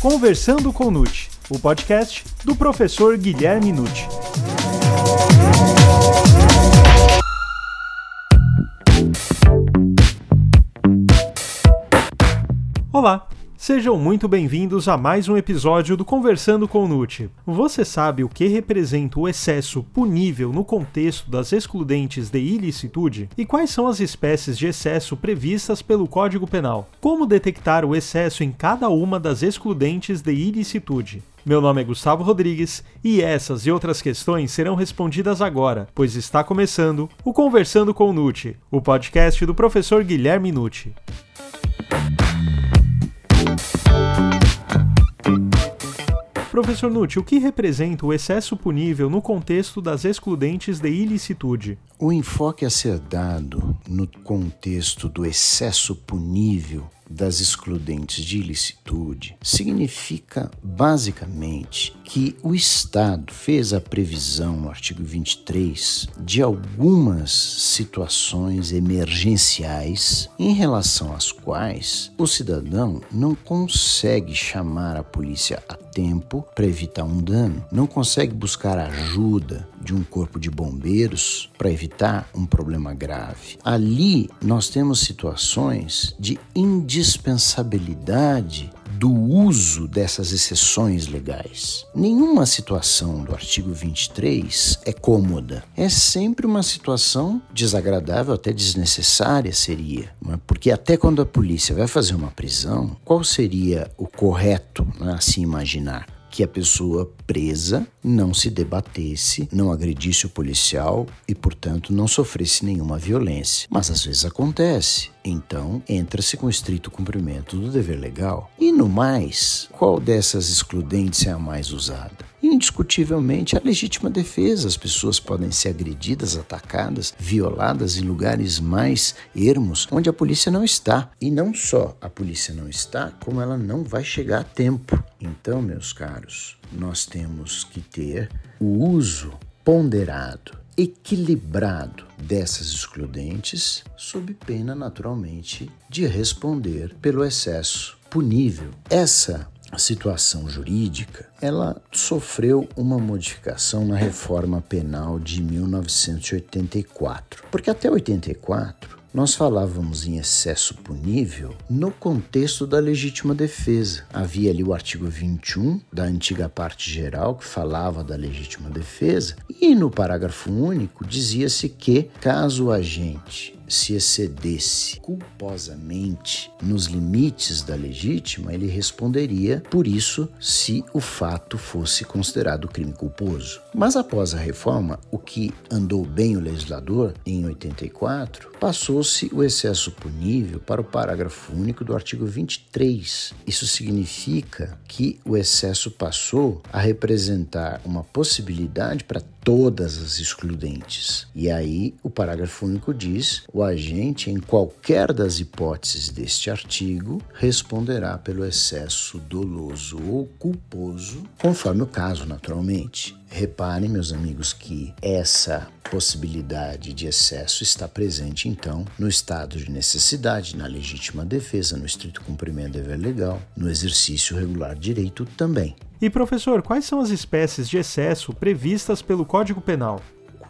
Conversando com Nute, o podcast do professor Guilherme Nute. Olá, Sejam muito bem-vindos a mais um episódio do Conversando com o. Você sabe o que representa o excesso punível no contexto das excludentes de ilicitude? E quais são as espécies de excesso previstas pelo Código Penal? Como detectar o excesso em cada uma das excludentes de ilicitude? Meu nome é Gustavo Rodrigues e essas e outras questões serão respondidas agora, pois está começando o Conversando com o o podcast do professor Guilherme Nucci. Professor Nutti, o que representa o excesso punível no contexto das excludentes de ilicitude? O enfoque a ser dado no contexto do excesso punível das excludentes de ilicitude significa basicamente que o Estado fez a previsão no artigo 23 de algumas situações emergenciais em relação às quais o cidadão não consegue chamar a polícia a tempo para evitar um dano, não consegue buscar ajuda de um corpo de bombeiros para evitar um problema grave. Ali nós temos situações de indispensabilidade do uso dessas exceções legais. Nenhuma situação do artigo 23 é cômoda. É sempre uma situação desagradável, até desnecessária seria. É? Porque até quando a polícia vai fazer uma prisão, qual seria o correto né, a se imaginar? Que a pessoa presa não se debatesse, não agredisse o policial e, portanto, não sofresse nenhuma violência. Mas às vezes acontece. Então, entra-se com estrito cumprimento do dever legal. E no mais, qual dessas excludentes é a mais usada? Indiscutivelmente, a legítima defesa. As pessoas podem ser agredidas, atacadas, violadas em lugares mais ermos, onde a polícia não está. E não só a polícia não está, como ela não vai chegar a tempo. Então, meus caros, nós temos que ter o uso ponderado equilibrado dessas excludentes, sob pena, naturalmente, de responder pelo excesso punível. Essa situação jurídica, ela sofreu uma modificação na reforma penal de 1984. Porque até 84 nós falávamos em excesso punível no contexto da legítima defesa. Havia ali o artigo 21 da antiga parte geral que falava da legítima defesa, e no parágrafo único dizia-se que, caso o agente se excedesse culposamente nos limites da legítima, ele responderia por isso se o fato fosse considerado crime culposo. Mas após a reforma, o que andou bem o legislador em 84, passou-se o excesso punível para o parágrafo único do artigo 23. Isso significa que o excesso passou a representar uma possibilidade para todas as excludentes. E aí o parágrafo único diz: o agente, em qualquer das hipóteses deste artigo, responderá pelo excesso doloso ou culposo, conforme o caso, naturalmente. Reparem, meus amigos, que essa possibilidade de excesso está presente, então, no estado de necessidade, na legítima defesa, no estrito cumprimento do dever legal, no exercício regular de direito também. E professor, quais são as espécies de excesso previstas pelo Código Penal?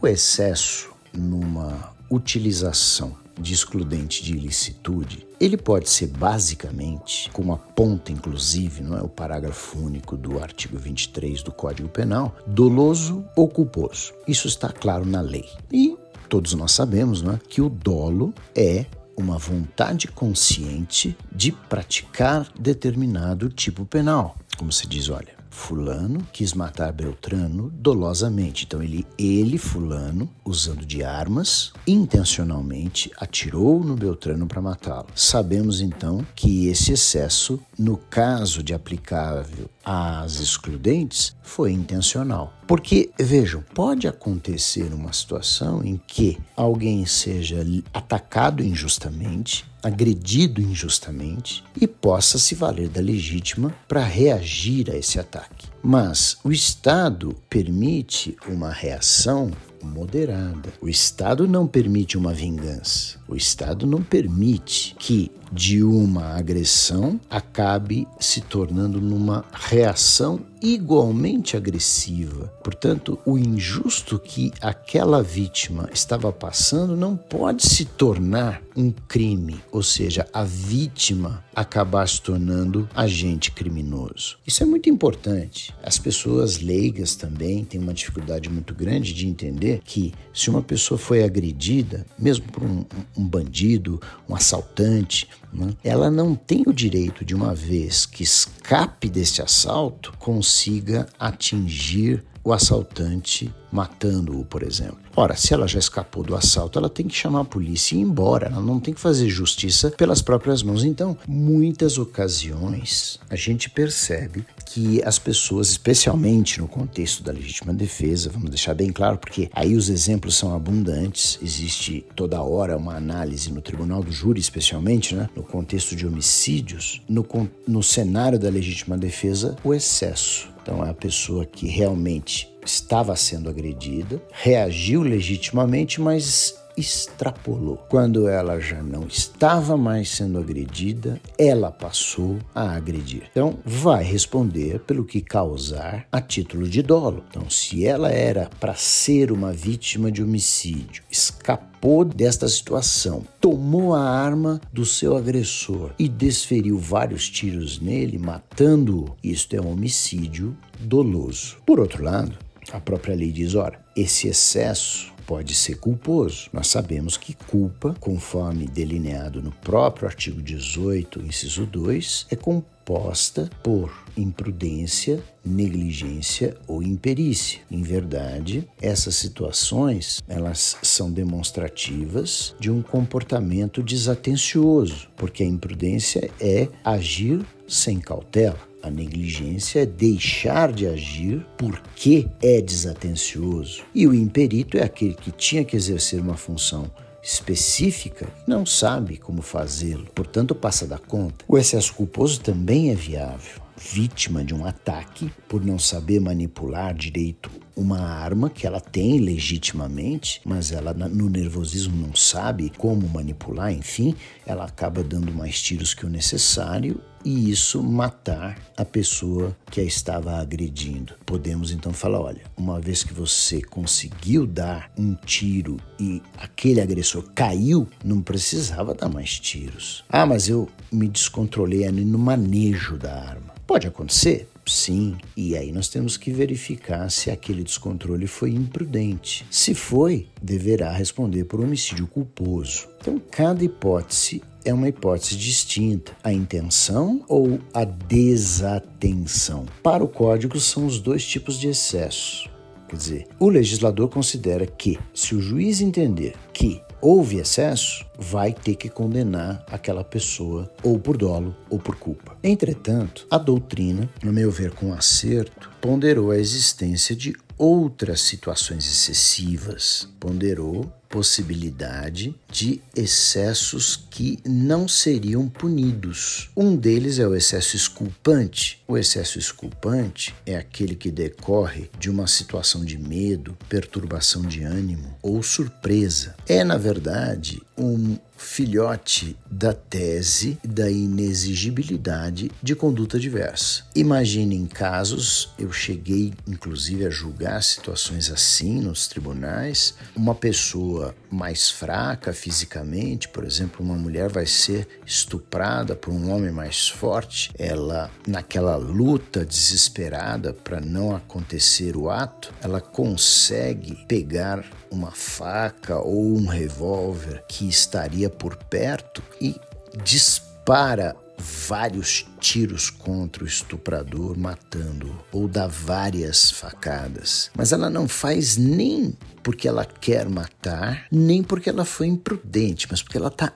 O excesso numa utilização de excludente de ilicitude, ele pode ser basicamente, como aponta inclusive, não é o parágrafo único do artigo 23 do Código Penal, doloso ou culposo. Isso está claro na lei. E todos nós sabemos, não é, que o dolo é uma vontade consciente de praticar determinado tipo penal. Como se diz, olha, Fulano quis matar Beltrano dolosamente. Então ele, ele Fulano, usando de armas, intencionalmente atirou no Beltrano para matá-lo. Sabemos então que esse excesso, no caso de aplicável às excludentes, foi intencional. Porque, vejam, pode acontecer uma situação em que alguém seja atacado injustamente, agredido injustamente e possa se valer da legítima para reagir a esse ataque. Mas o Estado permite uma reação moderada. O Estado não permite uma vingança. O Estado não permite que de uma agressão acabe se tornando numa reação igualmente agressiva. Portanto, o injusto que aquela vítima estava passando não pode se tornar um crime, ou seja, a vítima acabar se tornando agente criminoso. Isso é muito importante. As pessoas leigas também têm uma dificuldade muito grande de entender que se uma pessoa foi agredida, mesmo por um, um bandido, um assaltante, né, ela não tem o direito de uma vez que escape desse assalto consiga atingir o assaltante matando-o, por exemplo. Ora, se ela já escapou do assalto, ela tem que chamar a polícia e ir embora. Ela não tem que fazer justiça pelas próprias mãos. Então, muitas ocasiões a gente percebe que as pessoas, especialmente no contexto da legítima defesa, vamos deixar bem claro, porque aí os exemplos são abundantes, existe toda hora uma análise no tribunal do júri, especialmente, né, no contexto de homicídios, no, no cenário da legítima defesa, o excesso. Então, é a pessoa que realmente estava sendo agredida, reagiu legitimamente, mas extrapolou. Quando ela já não estava mais sendo agredida, ela passou a agredir. Então, vai responder pelo que causar a título de dolo. Então, se ela era para ser uma vítima de homicídio, escapou desta situação, tomou a arma do seu agressor e desferiu vários tiros nele, matando-o, isto é um homicídio doloso. Por outro lado, a própria lei diz: ora, esse excesso pode ser culposo. Nós sabemos que culpa, conforme delineado no próprio artigo 18, inciso 2, é composta por imprudência, negligência ou imperícia. Em verdade, essas situações, elas são demonstrativas de um comportamento desatencioso, porque a imprudência é agir sem cautela. A negligência é deixar de agir porque é desatencioso. E o imperito é aquele que tinha que exercer uma função específica e não sabe como fazê-lo, portanto passa da conta. O excesso culposo também é viável. Vítima de um ataque por não saber manipular direito uma arma que ela tem legitimamente, mas ela no nervosismo não sabe como manipular, enfim, ela acaba dando mais tiros que o necessário e isso matar a pessoa que a estava agredindo. Podemos então falar: olha, uma vez que você conseguiu dar um tiro e aquele agressor caiu, não precisava dar mais tiros. Ah, mas eu me descontrolei ali no manejo da arma. Pode acontecer? Sim, e aí nós temos que verificar se aquele descontrole foi imprudente. Se foi, deverá responder por homicídio culposo. Então, cada hipótese é uma hipótese distinta: a intenção ou a desatenção. Para o código, são os dois tipos de excesso. Quer dizer, o legislador considera que, se o juiz entender que houve excesso, vai ter que condenar aquela pessoa ou por dolo ou por culpa. Entretanto, a doutrina, no meu ver com acerto, ponderou a existência de outras situações excessivas, ponderou possibilidade de excessos que não seriam punidos. Um deles é o excesso esculpante. O excesso esculpante é aquele que decorre de uma situação de medo, perturbação de ânimo ou surpresa. É, na verdade, um filhote da tese da inexigibilidade de conduta diversa. Imaginem casos, eu cheguei inclusive a julgar situações assim nos tribunais, uma pessoa mais fraca fisicamente, por exemplo, uma mulher vai ser estuprada por um homem mais forte, ela naquela luta desesperada para não acontecer o ato, ela consegue pegar uma faca ou um revólver que estaria por perto e dispara vários tiros contra o estuprador, matando-o, ou dá várias facadas. Mas ela não faz nem porque ela quer matar, nem porque ela foi imprudente, mas porque ela está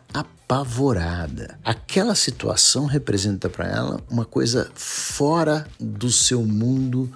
apavorada. Aquela situação representa para ela uma coisa fora do seu mundo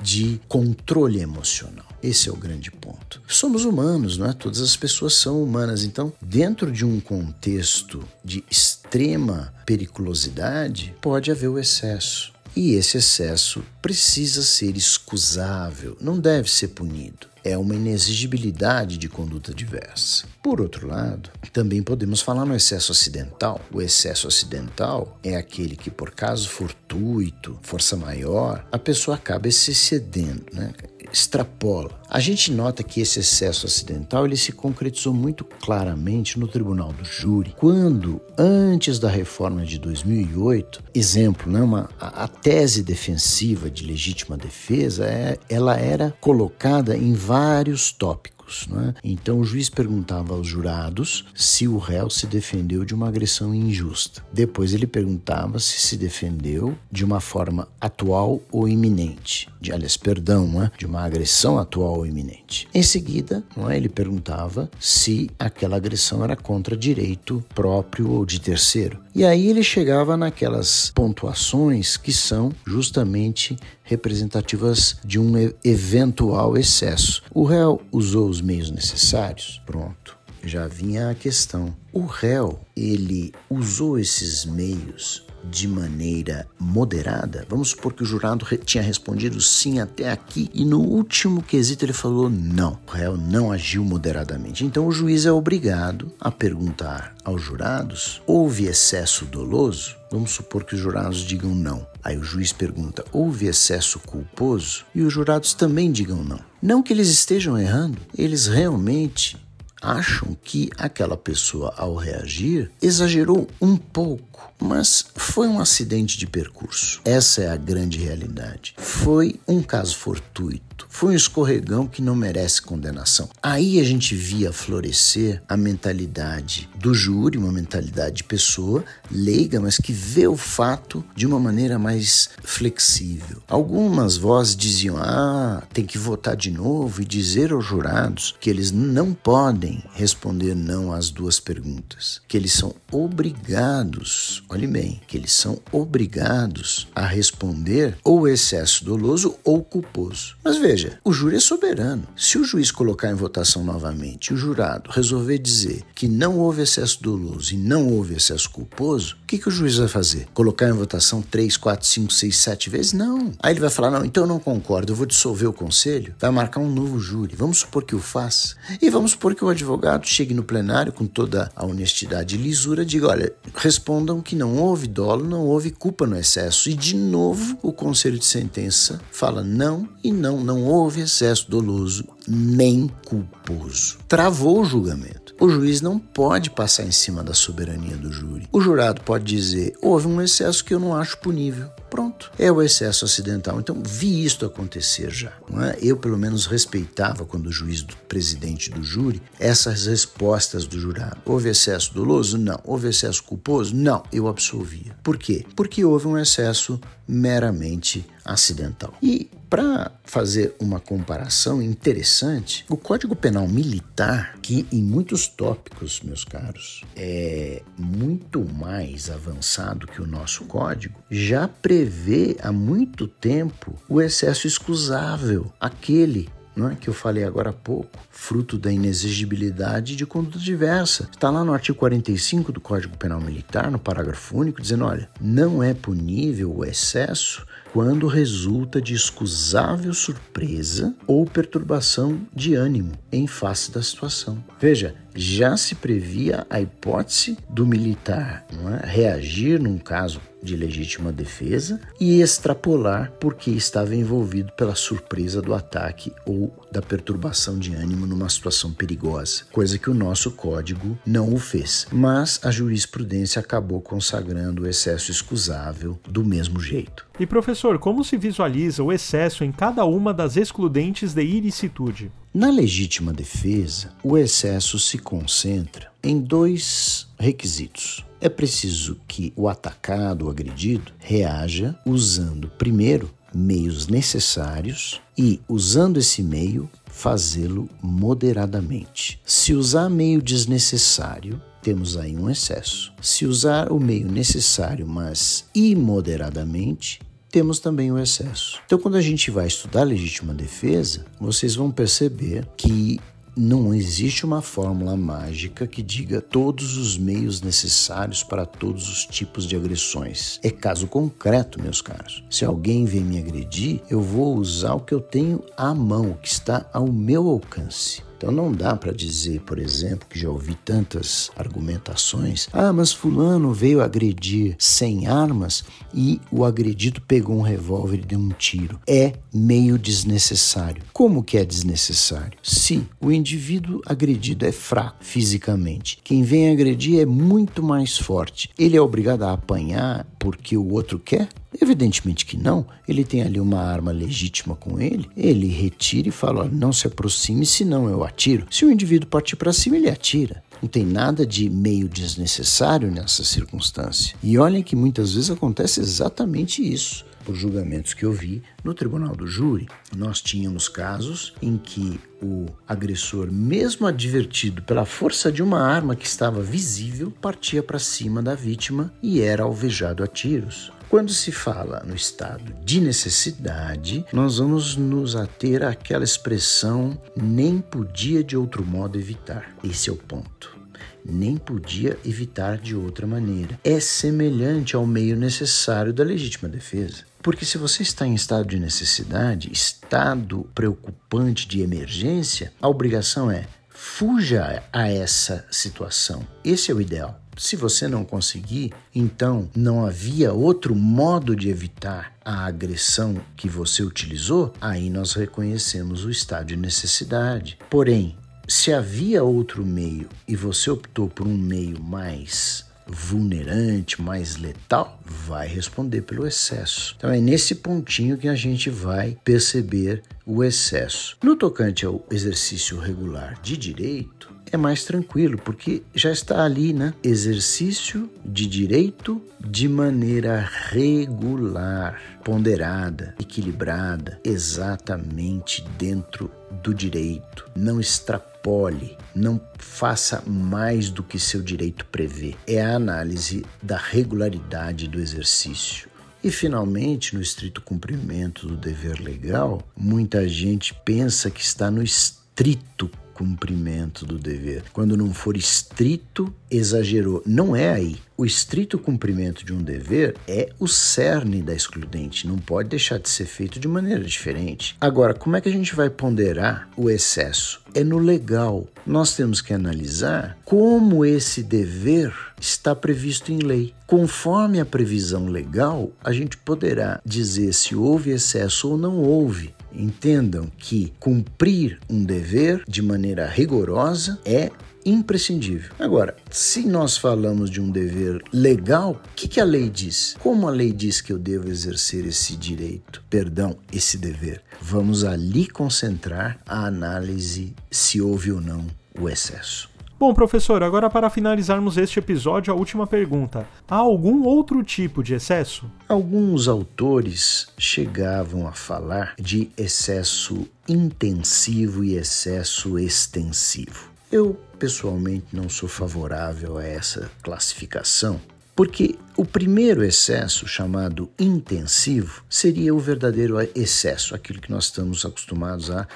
de controle emocional. Esse é o grande ponto. Somos humanos, não é? Todas as pessoas são humanas. Então, dentro de um contexto de extrema periculosidade, pode haver o excesso. E esse excesso precisa ser excusável, não deve ser punido. É uma inexigibilidade de conduta diversa. Por outro lado, também podemos falar no excesso acidental. O excesso acidental é aquele que, por caso fortuito, força maior, a pessoa acaba se excedendo, né? Extrapola. A gente nota que esse excesso acidental ele se concretizou muito claramente no Tribunal do Júri, quando, antes da reforma de 2008, exemplo, né, uma, a, a tese defensiva de legítima defesa, é, ela era colocada em vários tópicos. Né? Então o juiz perguntava aos jurados se o réu se defendeu de uma agressão injusta. Depois ele perguntava se se defendeu de uma forma atual ou iminente. De, aliás, perdão, né? de uma agressão atual ou iminente. Em seguida, é? ele perguntava se aquela agressão era contra direito próprio ou de terceiro. E aí ele chegava naquelas pontuações que são justamente representativas de um eventual excesso. O réu usou os meios necessários? Pronto. Já vinha a questão. O réu, ele usou esses meios de maneira moderada, vamos supor que o jurado tinha respondido sim até aqui e no último quesito ele falou não, o réu não agiu moderadamente. Então o juiz é obrigado a perguntar aos jurados: houve excesso doloso? Vamos supor que os jurados digam não. Aí o juiz pergunta: houve excesso culposo? E os jurados também digam não. Não que eles estejam errando, eles realmente acham que aquela pessoa, ao reagir, exagerou um pouco, mas foi um acidente de percurso. Essa é a grande realidade. Foi um caso fortuito foi um escorregão que não merece condenação. Aí a gente via florescer a mentalidade do júri, uma mentalidade de pessoa leiga, mas que vê o fato de uma maneira mais flexível. Algumas vozes diziam: ah, tem que votar de novo e dizer aos jurados que eles não podem responder não às duas perguntas, que eles são obrigados, olhe bem, que eles são obrigados a responder ou excesso doloso ou culposo. Mas veja, o júri é soberano. Se o juiz colocar em votação novamente e o jurado resolver dizer que não houve excesso doloso e não houve excesso culposo, o que, que o juiz vai fazer? Colocar em votação 3, 4, 5, 6, 7 vezes? Não. Aí ele vai falar: não, então eu não concordo, eu vou dissolver o conselho, vai marcar um novo júri. Vamos supor que o faça. E vamos supor que o advogado chegue no plenário com toda a honestidade e lisura, diga: olha, respondam que não houve dolo, não houve culpa no excesso. E de novo o conselho de sentença fala não e não, não houve excesso doloso nem culposo. Travou o julgamento. O juiz não pode passar em cima da soberania do júri. O jurado pode dizer: houve um excesso que eu não acho punível. Pronto. É o excesso acidental. Então, vi isto acontecer já. É? Eu, pelo menos, respeitava, quando o juiz do presidente do júri, essas respostas do jurado. Houve excesso doloso? Não. Houve excesso culposo? Não. Eu absolvia. Por quê? Porque houve um excesso meramente acidental. E para fazer uma comparação interessante, o Código Penal Militar, que em muitos tópicos, meus caros, é muito mais avançado que o nosso código, já prevê há muito tempo o excesso excusável, aquele é? que eu falei agora há pouco, fruto da inexigibilidade de conduta diversa. Está lá no artigo 45 do Código Penal Militar, no parágrafo único, dizendo: olha, não é punível o excesso quando resulta de excusável surpresa ou perturbação de ânimo em face da situação. Veja, já se previa a hipótese do militar é? reagir num caso de legítima defesa e extrapolar porque estava envolvido pela surpresa do ataque ou da perturbação de ânimo numa situação perigosa, coisa que o nosso código não o fez. Mas a jurisprudência acabou consagrando o excesso excusável do mesmo jeito. E professor, como se visualiza o excesso em cada uma das excludentes de ilicitude? Na legítima defesa, o excesso se concentra em dois requisitos. É preciso que o atacado, o agredido, reaja usando, primeiro, meios necessários e, usando esse meio, fazê-lo moderadamente. Se usar meio desnecessário, temos aí um excesso. Se usar o meio necessário, mas imoderadamente, temos também o excesso. Então, quando a gente vai estudar legítima defesa, vocês vão perceber que não existe uma fórmula mágica que diga todos os meios necessários para todos os tipos de agressões. É caso concreto, meus caros. Se alguém vem me agredir, eu vou usar o que eu tenho à mão, o que está ao meu alcance. Então não dá para dizer, por exemplo, que já ouvi tantas argumentações: ah, mas Fulano veio agredir sem armas e o agredido pegou um revólver e deu um tiro. É meio desnecessário. Como que é desnecessário? Se o indivíduo agredido é fraco fisicamente, quem vem agredir é muito mais forte, ele é obrigado a apanhar porque o outro quer? Evidentemente que não. Ele tem ali uma arma legítima com ele. Ele retira e fala: olha, não se aproxime, senão eu atiro. Se o indivíduo partir para cima, ele atira. Não tem nada de meio desnecessário nessa circunstância. E olhem que muitas vezes acontece exatamente isso. Por julgamentos que eu vi no tribunal do júri, nós tínhamos casos em que o agressor, mesmo advertido pela força de uma arma que estava visível, partia para cima da vítima e era alvejado a tiros. Quando se fala no estado de necessidade, nós vamos nos ater àquela expressão nem podia de outro modo evitar. Esse é o ponto. Nem podia evitar de outra maneira. É semelhante ao meio necessário da legítima defesa. Porque se você está em estado de necessidade, estado preocupante de emergência, a obrigação é fuja a essa situação. Esse é o ideal. Se você não conseguir, então não havia outro modo de evitar a agressão que você utilizou, aí nós reconhecemos o estado de necessidade. Porém, se havia outro meio e você optou por um meio mais vulnerante, mais letal, vai responder pelo excesso. Então é nesse pontinho que a gente vai perceber o excesso. No tocante ao exercício regular de direito, é mais tranquilo, porque já está ali, né? Exercício de direito de maneira regular, ponderada, equilibrada, exatamente dentro do direito. Não extrapole, não faça mais do que seu direito prevê. É a análise da regularidade do exercício. E, finalmente, no estrito cumprimento do dever legal, muita gente pensa que está no estrito cumprimento do dever. Quando não for estrito, exagerou. Não é aí. O estrito cumprimento de um dever é o cerne da excludente, não pode deixar de ser feito de maneira diferente. Agora, como é que a gente vai ponderar o excesso? É no legal. Nós temos que analisar como esse dever está previsto em lei. Conforme a previsão legal, a gente poderá dizer se houve excesso ou não houve. Entendam que cumprir um dever de maneira rigorosa é imprescindível. Agora, se nós falamos de um dever legal, o que, que, a lei diz? Como a lei diz que eu devo exercer esse direito, perdão, esse dever? Vamos ali concentrar a análise se houve ou não o excesso. Bom, professor, agora para finalizarmos este episódio, a última pergunta: há algum outro tipo de excesso? Alguns autores chegavam a falar de excesso intensivo e excesso extensivo. Eu, pessoalmente, não sou favorável a essa classificação, porque o primeiro excesso, chamado intensivo, seria o verdadeiro excesso, aquilo que nós estamos acostumados a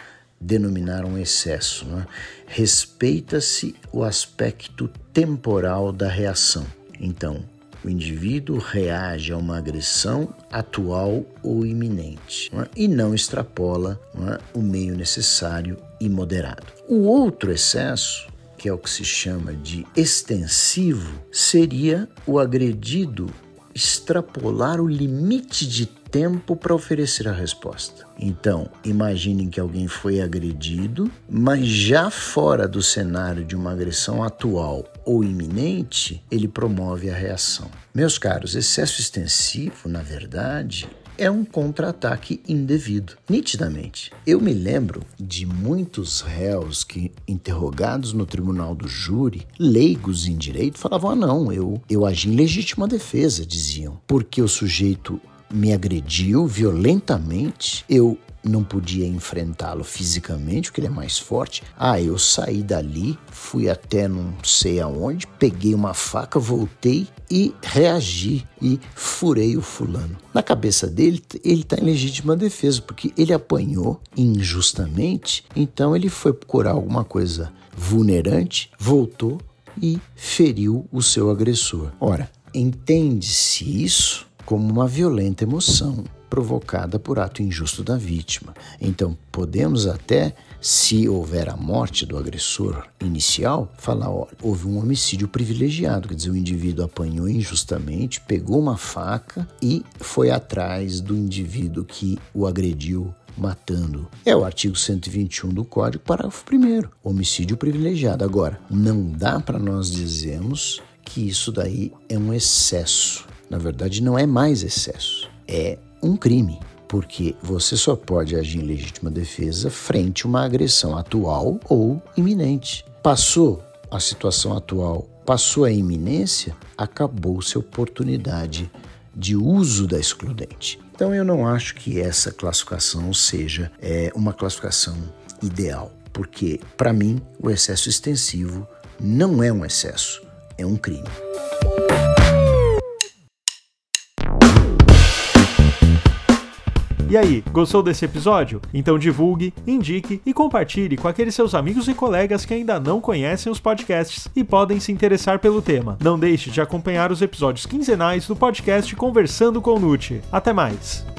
denominar um excesso. Né? Respeita-se o aspecto temporal da reação. Então, o indivíduo reage a uma agressão atual ou iminente é? e não extrapola é? o meio necessário e moderado. O outro excesso, que é o que se chama de extensivo, seria o agredido extrapolar o limite de tempo para oferecer a resposta. Então, imaginem que alguém foi agredido, mas já fora do cenário de uma agressão atual ou iminente, ele promove a reação. Meus caros, excesso extensivo, na verdade, é um contra-ataque indevido, nitidamente. Eu me lembro de muitos réus que, interrogados no tribunal do júri, leigos em direito, falavam: ah, não, eu, eu agi em legítima defesa, diziam, porque o sujeito me agrediu violentamente, eu não podia enfrentá-lo fisicamente, porque ele é mais forte. Ah, eu saí dali, fui até não sei aonde, peguei uma faca, voltei e reagi. E furei o fulano. Na cabeça dele, ele está em legítima defesa, porque ele apanhou injustamente, então ele foi procurar alguma coisa vulnerante, voltou e feriu o seu agressor. Ora, entende-se isso como uma violenta emoção provocada por ato injusto da vítima. Então, podemos até, se houver a morte do agressor inicial, falar: olha, houve um homicídio privilegiado, quer dizer, o indivíduo apanhou injustamente, pegou uma faca e foi atrás do indivíduo que o agrediu matando. É o artigo 121 do Código, parágrafo 1 homicídio privilegiado. Agora, não dá para nós dizermos que isso daí é um excesso. Na verdade, não é mais excesso, é um crime, porque você só pode agir em legítima defesa frente a uma agressão atual ou iminente. Passou a situação atual, passou a iminência, acabou-se a oportunidade de uso da excludente. Então eu não acho que essa classificação seja é, uma classificação ideal, porque para mim o excesso extensivo não é um excesso, é um crime. E aí, gostou desse episódio? Então divulgue, indique e compartilhe com aqueles seus amigos e colegas que ainda não conhecem os podcasts e podem se interessar pelo tema. Não deixe de acompanhar os episódios quinzenais do podcast Conversando com o Nute. Até mais!